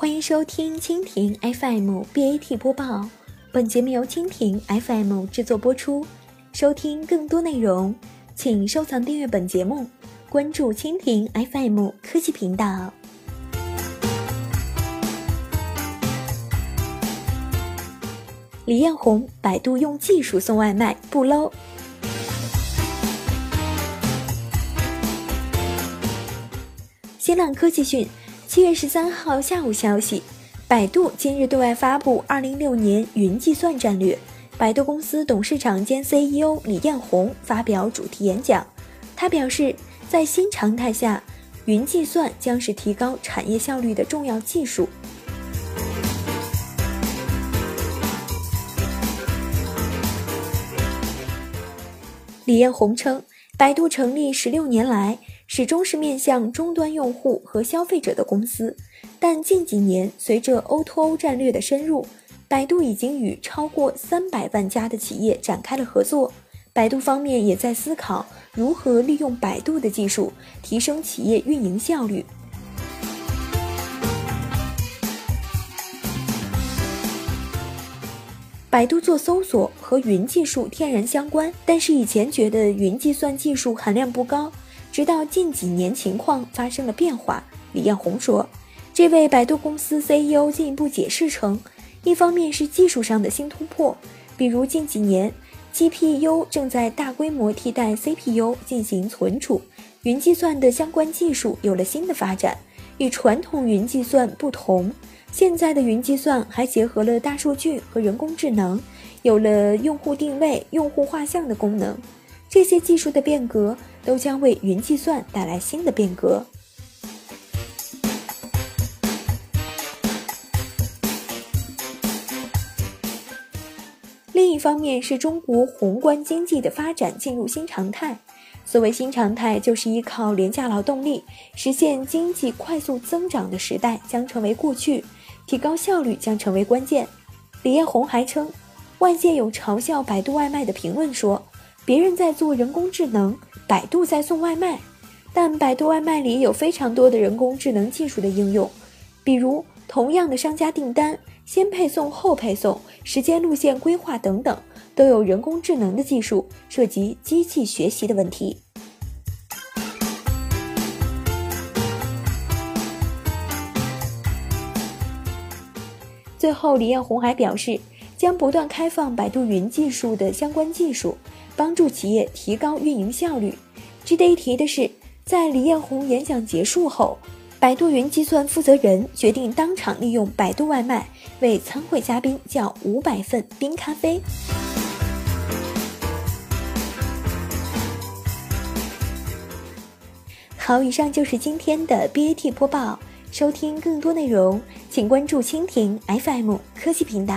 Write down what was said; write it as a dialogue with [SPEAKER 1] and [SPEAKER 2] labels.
[SPEAKER 1] 欢迎收听蜻蜓 FM BAT 播报，本节目由蜻蜓 FM 制作播出。收听更多内容，请收藏订阅本节目，关注蜻蜓 FM 科技频道。李彦宏，百度用技术送外卖不 low。新浪科技讯，七月十三号下午消息，百度今日对外发布二零一六年云计算战略。百度公司董事长兼 CEO 李彦宏发表主题演讲，他表示，在新常态下，云计算将是提高产业效率的重要技术。李彦宏称，百度成立十六年来，始终是面向终端用户和消费者的公司，但近几年随着 O2O 战略的深入，百度已经与超过三百万家的企业展开了合作。百度方面也在思考如何利用百度的技术提升企业运营效率。百度做搜索和云技术天然相关，但是以前觉得云计算技术含量不高，直到近几年情况发生了变化。李彦宏说，这位百度公司 CEO 进一步解释称，一方面是技术上的新突破，比如近几年 GPU 正在大规模替代 CPU 进行存储，云计算的相关技术有了新的发展，与传统云计算不同。现在的云计算还结合了大数据和人工智能，有了用户定位、用户画像的功能。这些技术的变革都将为云计算带来新的变革。另一方面是中国宏观经济的发展进入新常态。所谓新常态，就是依靠廉价劳动力实现经济快速增长的时代将成为过去。提高效率将成为关键。李彦宏还称，外界有嘲笑百度外卖的评论，说别人在做人工智能，百度在送外卖。但百度外卖里有非常多的人工智能技术的应用，比如同样的商家订单，先配送后配送，时间路线规划等等，都有人工智能的技术，涉及机器学习的问题。最后，李彦宏还表示，将不断开放百度云技术的相关技术，帮助企业提高运营效率。值得一提的是，在李彦宏演讲结束后，百度云计算负责人决定当场利用百度外卖为参会嘉宾叫五百份冰咖啡。好，以上就是今天的 BAT 播报。收听更多内容，请关注蜻蜓 FM 科技频道。